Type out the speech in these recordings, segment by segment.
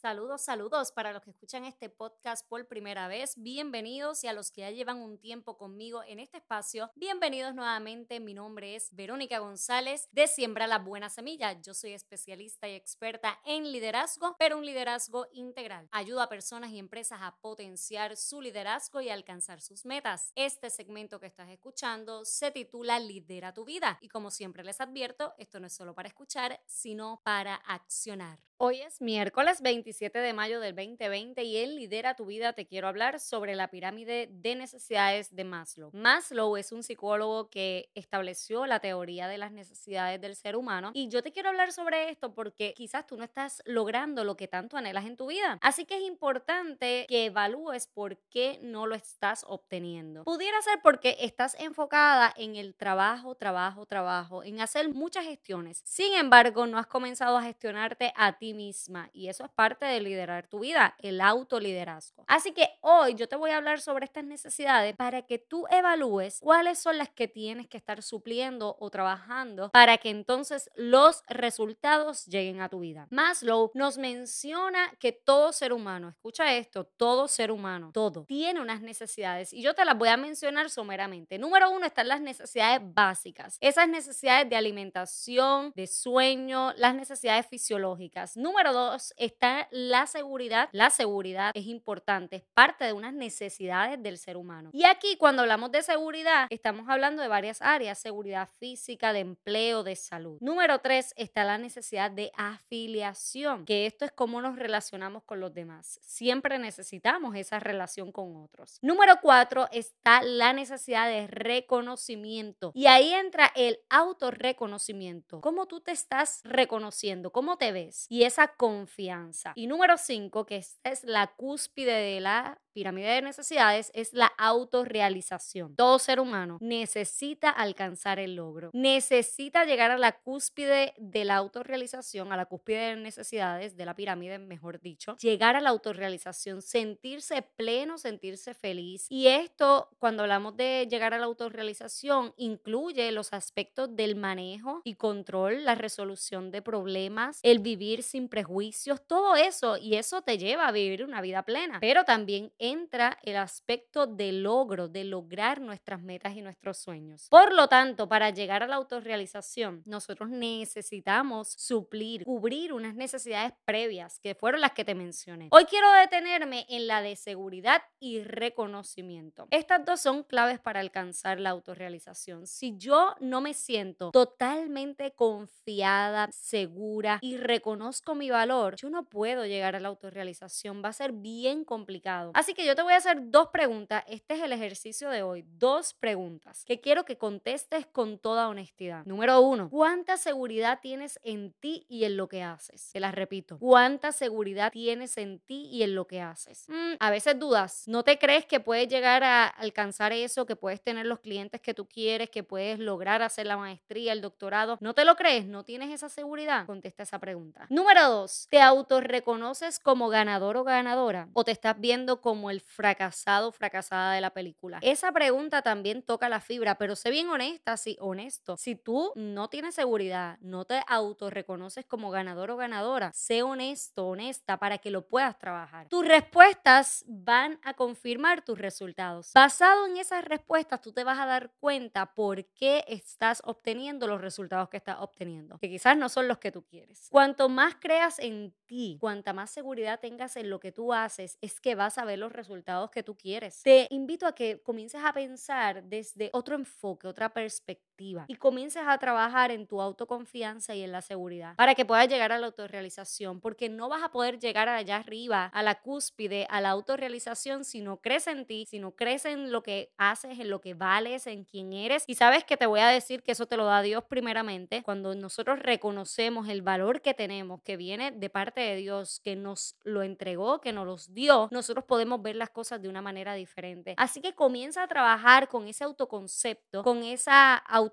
Saludos, saludos para los que escuchan este podcast por primera vez. Bienvenidos y a los que ya llevan un tiempo conmigo en este espacio, bienvenidos nuevamente. Mi nombre es Verónica González de Siembra la Buena Semilla. Yo soy especialista y experta en liderazgo, pero un liderazgo integral. Ayudo a personas y empresas a potenciar su liderazgo y alcanzar sus metas. Este segmento que estás escuchando se titula Lidera tu vida y como siempre les advierto, esto no es solo para escuchar, sino para accionar. Hoy es miércoles 27 de mayo del 2020 y en Lidera tu vida te quiero hablar sobre la pirámide de necesidades de Maslow. Maslow es un psicólogo que estableció la teoría de las necesidades del ser humano y yo te quiero hablar sobre esto porque quizás tú no estás logrando lo que tanto anhelas en tu vida. Así que es importante que evalúes por qué no lo estás obteniendo. Pudiera ser porque estás enfocada en el trabajo, trabajo, trabajo, en hacer muchas gestiones. Sin embargo, no has comenzado a gestionarte a ti misma y eso es parte de liderar tu vida, el autoliderazgo. Así que hoy yo te voy a hablar sobre estas necesidades para que tú evalúes cuáles son las que tienes que estar supliendo o trabajando para que entonces los resultados lleguen a tu vida. Maslow nos menciona que todo ser humano, escucha esto, todo ser humano, todo, tiene unas necesidades y yo te las voy a mencionar someramente. Número uno están las necesidades básicas, esas necesidades de alimentación, de sueño, las necesidades fisiológicas. Número dos está la seguridad. La seguridad es importante, es parte de unas necesidades del ser humano. Y aquí cuando hablamos de seguridad, estamos hablando de varias áreas, seguridad física, de empleo, de salud. Número tres está la necesidad de afiliación, que esto es cómo nos relacionamos con los demás. Siempre necesitamos esa relación con otros. Número cuatro está la necesidad de reconocimiento. Y ahí entra el autorreconocimiento. ¿Cómo tú te estás reconociendo? ¿Cómo te ves? Y esa confianza. Y número cinco, que es la cúspide de la pirámide de necesidades es la autorrealización. Todo ser humano necesita alcanzar el logro, necesita llegar a la cúspide de la autorrealización, a la cúspide de necesidades de la pirámide, mejor dicho, llegar a la autorrealización, sentirse pleno, sentirse feliz. Y esto, cuando hablamos de llegar a la autorrealización, incluye los aspectos del manejo y control, la resolución de problemas, el vivir sin prejuicios, todo eso. Y eso te lleva a vivir una vida plena. Pero también entra el aspecto de logro, de lograr nuestras metas y nuestros sueños. Por lo tanto, para llegar a la autorrealización, nosotros necesitamos suplir, cubrir unas necesidades previas que fueron las que te mencioné. Hoy quiero detenerme en la de seguridad y reconocimiento. Estas dos son claves para alcanzar la autorrealización. Si yo no me siento totalmente confiada, segura y reconozco mi valor, yo no puedo llegar a la autorrealización. Va a ser bien complicado. Así que yo te voy a hacer dos preguntas. Este es el ejercicio de hoy. Dos preguntas que quiero que contestes con toda honestidad. Número uno, ¿cuánta seguridad tienes en ti y en lo que haces? Te las repito. ¿Cuánta seguridad tienes en ti y en lo que haces? Mm, a veces dudas. ¿No te crees que puedes llegar a alcanzar eso, que puedes tener los clientes que tú quieres, que puedes lograr hacer la maestría, el doctorado? ¿No te lo crees? ¿No tienes esa seguridad? Contesta esa pregunta. Número dos, ¿te autorreconoces como ganador o ganadora? ¿O te estás viendo como el fracasado fracasada de la película? Esa pregunta también toca la fibra, pero sé bien honesta, sí, honesto. Si tú no tienes seguridad, no te autorreconoces como ganador o ganadora, sé honesto, honesta para que lo puedas trabajar. Tus respuestas van a confirmar tus resultados. Basado en esas respuestas, tú te vas a dar cuenta por qué estás obteniendo los resultados que estás obteniendo, que quizás no son los que tú quieres. Cuanto más creas en ti, cuanta más seguridad tengas en lo que tú haces, es que vas a ver los resultados que tú quieres. Te invito a que comiences a pensar desde otro enfoque, otra perspectiva y comiences a trabajar en tu autoconfianza y en la seguridad para que puedas llegar a la autorrealización, porque no vas a poder llegar allá arriba, a la cúspide, a la autorrealización si no crees en ti, si no crees en lo que haces, en lo que vales, en quién eres. Y sabes que te voy a decir que eso te lo da Dios primeramente, cuando nosotros reconocemos el valor que tenemos, que viene de parte de Dios, que nos lo entregó, que nos los dio, nosotros podemos ver las cosas de una manera diferente. Así que comienza a trabajar con ese autoconcepto, con esa autoconfianza,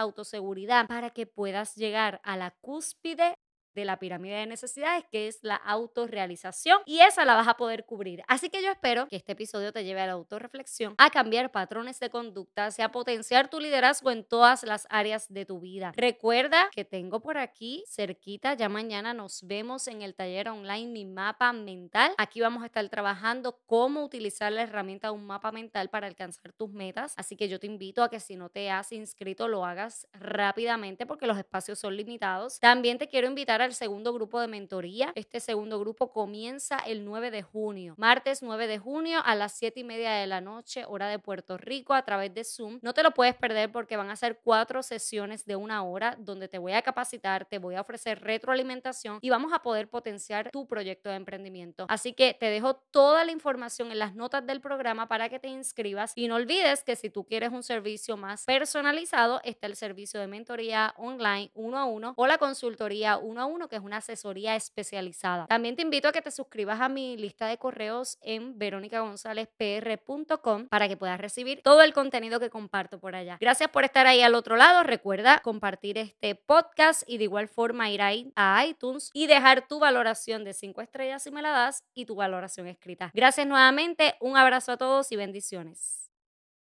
autoseguridad, para que puedas llegar a la cúspide de la pirámide de necesidades, que es la autorrealización, y esa la vas a poder cubrir. Así que yo espero que este episodio te lleve a la autorreflexión, a cambiar patrones de conducta, a potenciar tu liderazgo en todas las áreas de tu vida. Recuerda que tengo por aquí cerquita, ya mañana nos vemos en el taller online Mi Mapa Mental. Aquí vamos a estar trabajando cómo utilizar la herramienta de un mapa mental para alcanzar tus metas. Así que yo te invito a que si no te has inscrito lo hagas rápidamente porque los espacios son limitados. También te quiero invitar al segundo grupo de mentoría. Este segundo grupo comienza el 9 de junio, martes 9 de junio a las 7 y media de la noche, hora de Puerto Rico, a través de Zoom. No te lo puedes perder porque van a ser cuatro sesiones de una hora donde te voy a capacitar, te voy a ofrecer retroalimentación y vamos a poder potenciar tu proyecto de emprendimiento. Así que te dejo toda la información en las notas del programa para que te inscribas y no olvides que si tú quieres un servicio más personalizado, está el servicio de mentoría online uno a uno o la consultoría uno a que es una asesoría especializada. También te invito a que te suscribas a mi lista de correos en veronicagonzalezpr.com para que puedas recibir todo el contenido que comparto por allá. Gracias por estar ahí al otro lado. Recuerda compartir este podcast y de igual forma ir ahí a iTunes y dejar tu valoración de 5 estrellas si me la das y tu valoración escrita. Gracias nuevamente, un abrazo a todos y bendiciones.